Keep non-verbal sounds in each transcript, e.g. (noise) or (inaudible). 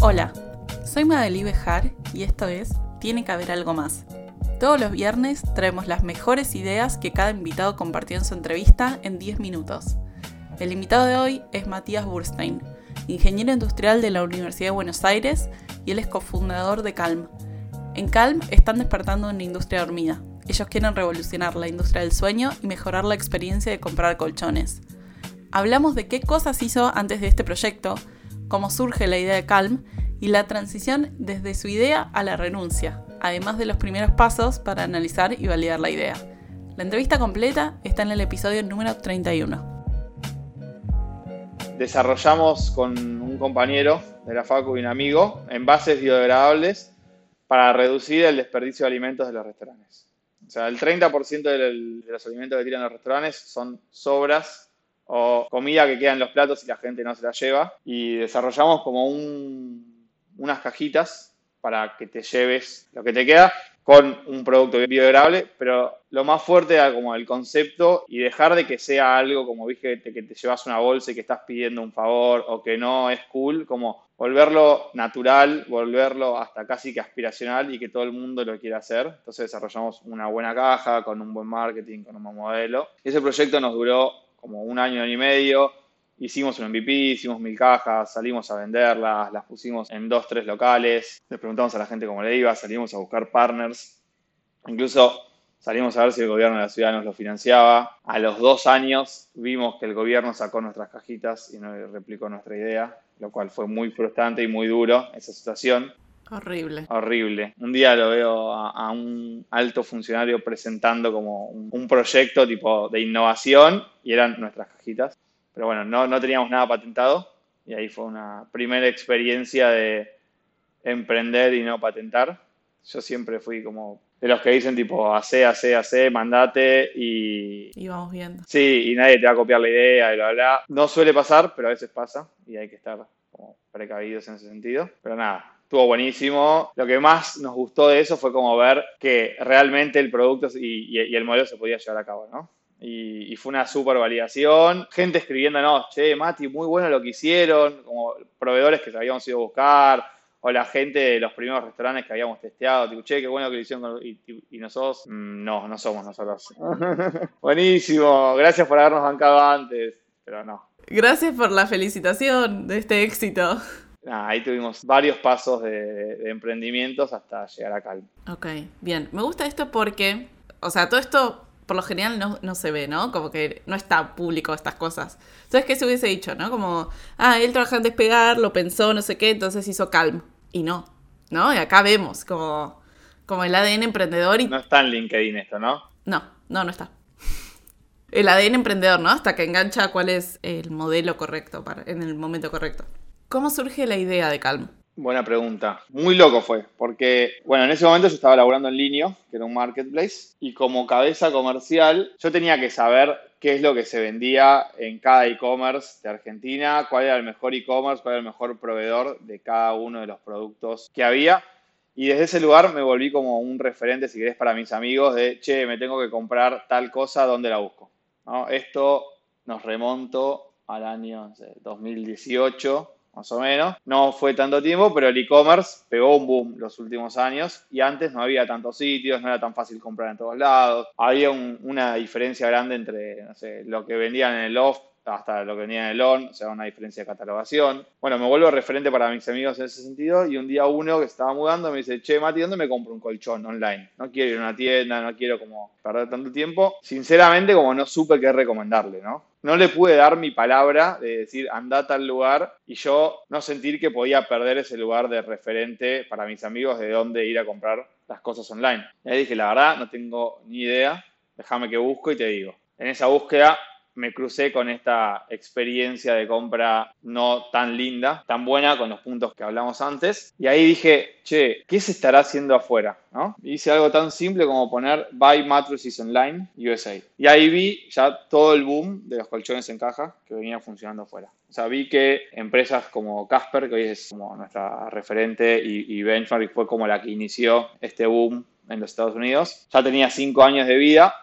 Hola, soy Madeli Bejar y esto es Tiene que haber algo más. Todos los viernes traemos las mejores ideas que cada invitado compartió en su entrevista en 10 minutos. El invitado de hoy es Matías Burstein, ingeniero industrial de la Universidad de Buenos Aires y él es cofundador de Calm. En Calm están despertando una industria dormida. Ellos quieren revolucionar la industria del sueño y mejorar la experiencia de comprar colchones. Hablamos de qué cosas hizo antes de este proyecto, cómo surge la idea de Calm y la transición desde su idea a la renuncia, además de los primeros pasos para analizar y validar la idea. La entrevista completa está en el episodio número 31. Desarrollamos con un compañero de la FACU y un amigo envases biodegradables para reducir el desperdicio de alimentos de los restaurantes. O sea, el 30% de los alimentos que tiran los restaurantes son sobras o comida que queda en los platos y la gente no se la lleva. Y desarrollamos como unas cajitas para que te lleves lo que te queda con un producto biodegradable, pero lo más fuerte era como el concepto y dejar de que sea algo como dije, que te llevas una bolsa y que estás pidiendo un favor o que no es cool, como volverlo natural, volverlo hasta casi que aspiracional y que todo el mundo lo quiera hacer. Entonces desarrollamos una buena caja con un buen marketing, con un buen modelo. Ese proyecto nos duró como un año, y medio. Hicimos un MVP, hicimos mil cajas, salimos a venderlas, las pusimos en dos, tres locales, le preguntamos a la gente cómo le iba, salimos a buscar partners, incluso salimos a ver si el gobierno de la ciudad nos lo financiaba. A los dos años vimos que el gobierno sacó nuestras cajitas y no replicó nuestra idea, lo cual fue muy frustrante y muy duro esa situación. Horrible. Horrible. Un día lo veo a, un alto funcionario presentando como un, proyecto tipo de innovación y eran nuestras cajitas. Pero bueno, no, no teníamos nada patentado y ahí fue una primera experiencia de emprender y no patentar. Yo siempre fui como de los que dicen tipo, hace, hace, hace, mandate y... Y vamos viendo. Sí, y nadie te va a copiar la idea y bla, bla. No suele pasar, pero a veces pasa y hay que estar como precavidos en ese sentido. Pero nada, estuvo buenísimo. Lo que más nos gustó de eso fue como ver que realmente el producto y, el modelo se podía llevar a cabo, ¿no? Y, fue una super validación. Gente escribiéndonos, che, Mati, muy bueno lo que hicieron, como proveedores que habíamos ido a buscar, o la gente de los primeros restaurantes que habíamos testeado, tipo, che, qué bueno que lo hicieron, y, y nosotros, mm, no, no somos nosotros. (laughs) Buenísimo, gracias por habernos bancado antes, pero no. Gracias por la felicitación de este éxito ahí tuvimos varios pasos de, emprendimientos hasta llegar a Calm. Ok, bien. Me gusta esto porque, o sea, todo esto por lo general no, se ve, ¿no? Como que no está público estas cosas. Entonces, ¿qué se hubiese dicho, no? Como, ah, él trabaja en despegar, lo pensó, no sé qué, entonces hizo Calm. Y no, ¿no? Y acá vemos como, como el ADN emprendedor y... No está en LinkedIn esto, ¿no? No, no, no está. El ADN emprendedor, ¿no? Hasta que engancha cuál es el modelo correcto para, en el momento correcto. ¿Cómo surge la idea de Calm? Buena pregunta. Muy loco fue, porque, bueno, en ese momento yo estaba laburando en línea, que era un marketplace, y como cabeza comercial, yo tenía que saber qué es lo que se vendía en cada e-commerce de Argentina, cuál era el mejor e-commerce, cuál era el mejor proveedor de cada uno de los productos que había. Y desde ese lugar me volví como un referente, si querés, para mis amigos de, che, me tengo que comprar tal cosa, ¿dónde la busco? Esto nos remonto al año 2018 más o menos. No fue tanto tiempo, pero el e-commerce pegó un boom los últimos años y antes no había tantos sitios, no era tan fácil comprar en todos lados. Había una diferencia grande entre no sé, lo que vendían en el off hasta lo que venía en el on, o sea, una diferencia de catalogación. Bueno, me vuelvo referente para mis amigos en ese sentido y un día uno que estaba mudando me dice, che, Mati, ¿dónde me compro un colchón online? No quiero ir a una tienda, no quiero como perder tanto tiempo. Sinceramente, como no supe qué recomendarle, ¿no? No le pude dar mi palabra de decir, anda a tal lugar y yo no sentir que podía perder ese lugar de referente para mis amigos de dónde ir a comprar las cosas online. Y ahí dije, la verdad, no tengo ni idea, déjame que busco y te digo. En esa búsqueda me crucé con esta experiencia de compra no tan linda, tan buena con los puntos que hablamos antes. Y ahí dije, che, ¿qué se estará haciendo afuera? ¿No? Hice algo tan simple como poner Buy Mattresses Online USA. Y ahí vi ya todo el boom de los colchones en caja que venía funcionando afuera. O sea, vi que empresas como Casper, que hoy es como nuestra referente, y, y fue como la que inició este boom en los Estados Unidos, ya tenía cinco años de vida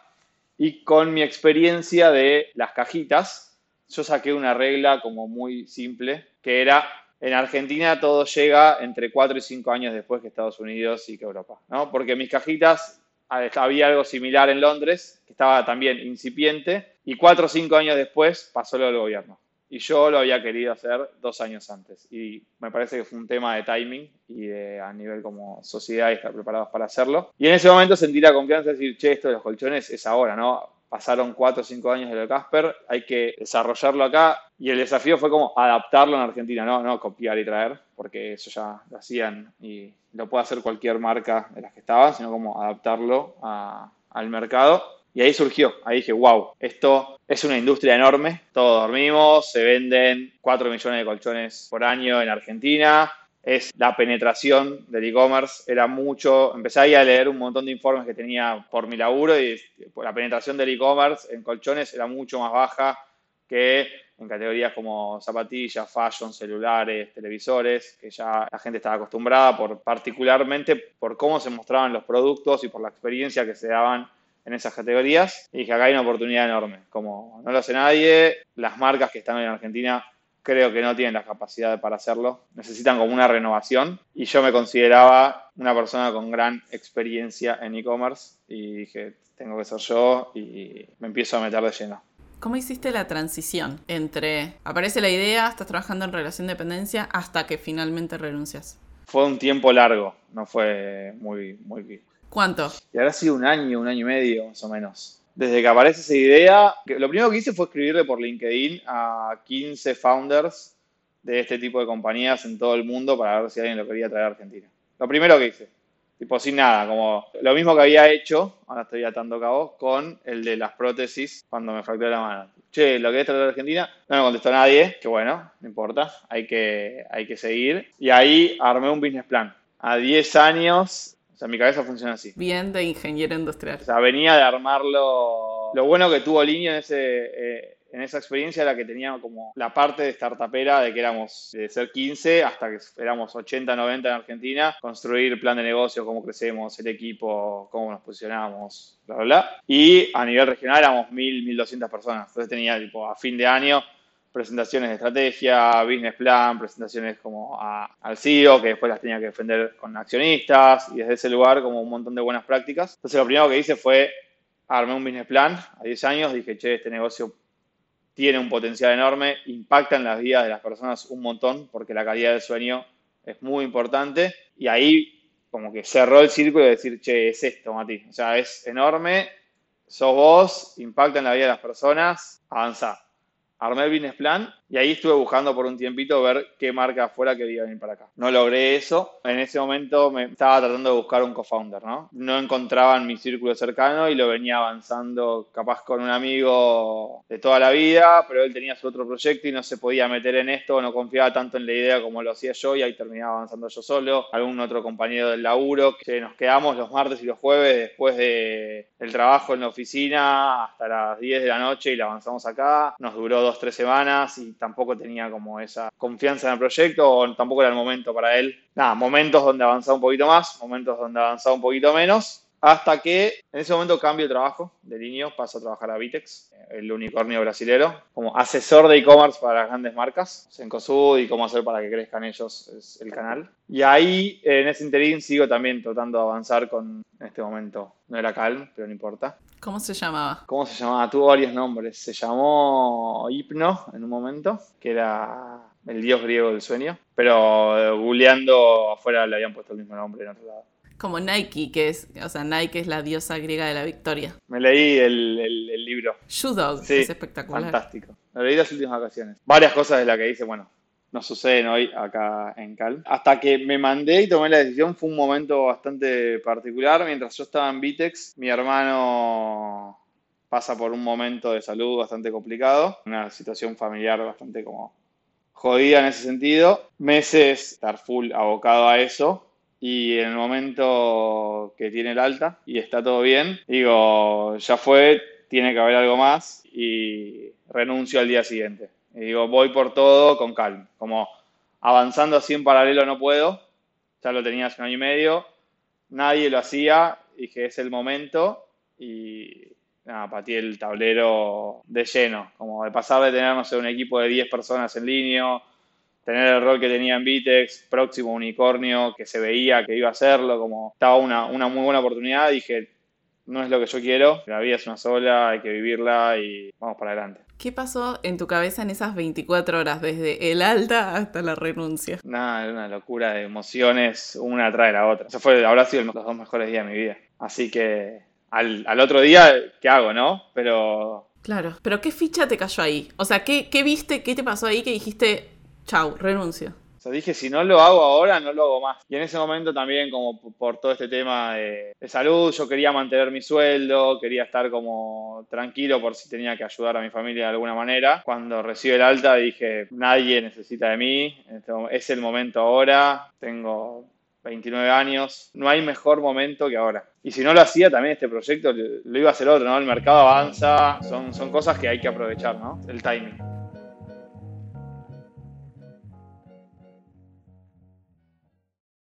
y con mi experiencia de las cajitas, yo saqué una regla como muy simple, que era en Argentina todo llega entre 4 y 5 años después que Estados Unidos y que Europa, ¿no? Porque mis cajitas había algo similar en Londres, que estaba también incipiente, y 4 o 5 años después pasó lo del gobierno. Y yo lo había querido hacer dos años antes. Y me parece que fue un tema de timing y de, a nivel como sociedad y estar preparados para hacerlo. Y en ese momento sentí la confianza de decir, che, esto de los colchones es ahora, ¿no? pasaron cuatro o cinco años de lo Casper, hay que desarrollarlo acá y el desafío fue como adaptarlo en Argentina, no, no copiar y traer, porque eso ya lo hacían y lo puede hacer cualquier marca de las que estaban, sino como adaptarlo al mercado. Y ahí surgió, ahí dije, wow, esto es una industria enorme, todos dormimos, se venden 4 millones de colchones por año en Argentina, es la penetración del e-commerce. Era mucho, empecé ahí a leer un montón de informes que tenía por mi laburo y la penetración del e-commerce en colchones era mucho más baja que en categorías como zapatillas, fashion, celulares, televisores, que ya la gente estaba acostumbrada por particularmente por cómo se mostraban los productos y por la experiencia que se daban en esas categorías. Y dije, acá hay una oportunidad enorme. Como no lo hace nadie, las marcas que están en Argentina creo que no tienen la capacidad para hacerlo. Necesitan como una renovación y yo me consideraba una persona con gran experiencia en e-commerce y dije, tengo que ser yo y me empiezo a meter de lleno. ¿Cómo hiciste la transición entre aparece la idea, estás trabajando en relación de dependencia hasta que finalmente renuncias? Fue un tiempo largo, no fue muy, muy... ¿Cuánto? Y habrá sido un año, un año y medio más o menos desde que aparece esa idea, lo primero que hice fue escribirle por LinkedIn a 15 founders de este tipo de compañías en todo el mundo para ver si alguien lo quería traer a Argentina. Lo primero que hice, tipo sin nada, como lo mismo que había hecho, ahora estoy atando cabos, con el de las prótesis cuando me fracturé la mano. Che, ¿lo querés traer a Argentina? No me contestó nadie, que bueno, no importa, hay que, hay que seguir. Y ahí armé un business plan. A 10 años o sea, mi cabeza funciona así. Bien de ingeniero industrial. O sea, venía de armarlo. Lo bueno que tuvo Línea en, ese, eh, en esa experiencia era que tenía como la parte de startupera de que éramos de ser 15 hasta que éramos 80, 90 en Argentina, construir plan de negocio, cómo crecemos, el equipo, cómo nos posicionamos, bla, bla, bla. Y a nivel regional éramos 1.000, 1.200 personas. Entonces tenía, tipo, a fin de año presentaciones de estrategia, business plan, presentaciones como al CEO, que después las tenía que defender con accionistas y desde ese lugar como un montón de buenas prácticas. Entonces lo primero que hice fue armé un business plan a 10 años, dije, che, este negocio tiene un potencial enorme, impacta en las vidas de las personas un montón porque la calidad del sueño es muy importante y ahí como que cerró el círculo de decir, che, es esto, Mati, o sea, es enorme, sos vos, impacta en la vida de las personas, avanza armé el business plan y ahí estuve buscando por un tiempito ver qué marca fuera quería venir para acá. No logré eso. En ese momento me estaba tratando de buscar un co-founder, ¿no? No encontraba en mi círculo cercano y lo venía avanzando capaz con un amigo de toda la vida, pero él tenía su otro proyecto y no se podía meter en esto, no confiaba tanto en la idea como lo hacía yo y ahí terminaba avanzando yo solo. Algún otro compañero del laburo que nos quedamos los martes y los jueves después de el trabajo en la oficina hasta las 10 de la noche y la avanzamos acá. Nos duró dos, tres semanas y tampoco tenía como esa confianza en el proyecto o tampoco era el momento para él. Nada, momentos donde avanzaba un poquito más, momentos donde avanzaba un poquito menos, hasta que en ese momento cambio de trabajo de línea, paso a trabajar a Vitex, el unicornio brasilero, como asesor de e-commerce para las grandes marcas, Sencosud y cómo hacer para que crezcan ellos es el canal. Y ahí, en ese interín, sigo también tratando de avanzar con, en este momento, no era Calm, pero no importa. ¿Cómo se llamaba? ¿Cómo se llamaba? Tuvo varios nombres. Se llamó Hipno en un momento, que era el dios griego del sueño, pero eh, googleando afuera le habían puesto el mismo nombre en otro lado. Como Nike, que es, o sea, Nike es la diosa griega de la victoria. Me leí el, el, libro. Shoe es espectacular. Fantástico. Lo leí las últimas vacaciones. Varias cosas de las que dice, bueno, no suceden hoy acá en Cal. Hasta que me mandé y tomé la decisión fue un momento bastante particular. Mientras yo estaba en Vitex, mi hermano pasa por un momento de salud bastante complicado, una situación familiar bastante como jodida en ese sentido. Meses estar full abocado a eso y en el momento que tiene el alta y está todo bien, digo, ya fue, tiene que haber algo más y renuncio al día siguiente. Y digo, voy por todo con calma, como avanzando así en paralelo no puedo, ya lo tenía hace un año y medio, nadie lo hacía, dije, es el momento y nada, patí el tablero de lleno, como de pasar de tener, no sé, un equipo de 10 personas en línea tener el rol que tenía en Vitex, próximo unicornio, que se veía que iba a hacerlo, como estaba una, una muy buena oportunidad, dije, no es lo que yo quiero, la vida es una sola, hay que vivirla y vamos para adelante. ¿Qué pasó en tu cabeza en esas 24 horas, desde el alta hasta la renuncia? Nada, era una locura de emociones, una de la otra. Eso fue, habrá sido los dos mejores días de mi vida. Así que al, al otro día, ¿qué hago, no? Pero... Claro, pero ¿qué ficha te cayó ahí? O sea, ¿qué, qué viste, qué te pasó ahí que dijiste, chau, renuncio? Dije, si no lo hago ahora, no lo hago más. Y en ese momento también, como por todo este tema de, salud, yo quería mantener mi sueldo, quería estar como tranquilo por si tenía que ayudar a mi familia de alguna manera. Cuando recibo el alta dije, nadie necesita de mí, es el momento ahora, tengo 29 años, no hay mejor momento que ahora. Y si no lo hacía, también este proyecto lo iba a hacer otro, ¿no? El mercado avanza, son, son cosas que hay que aprovechar, ¿no? El timing.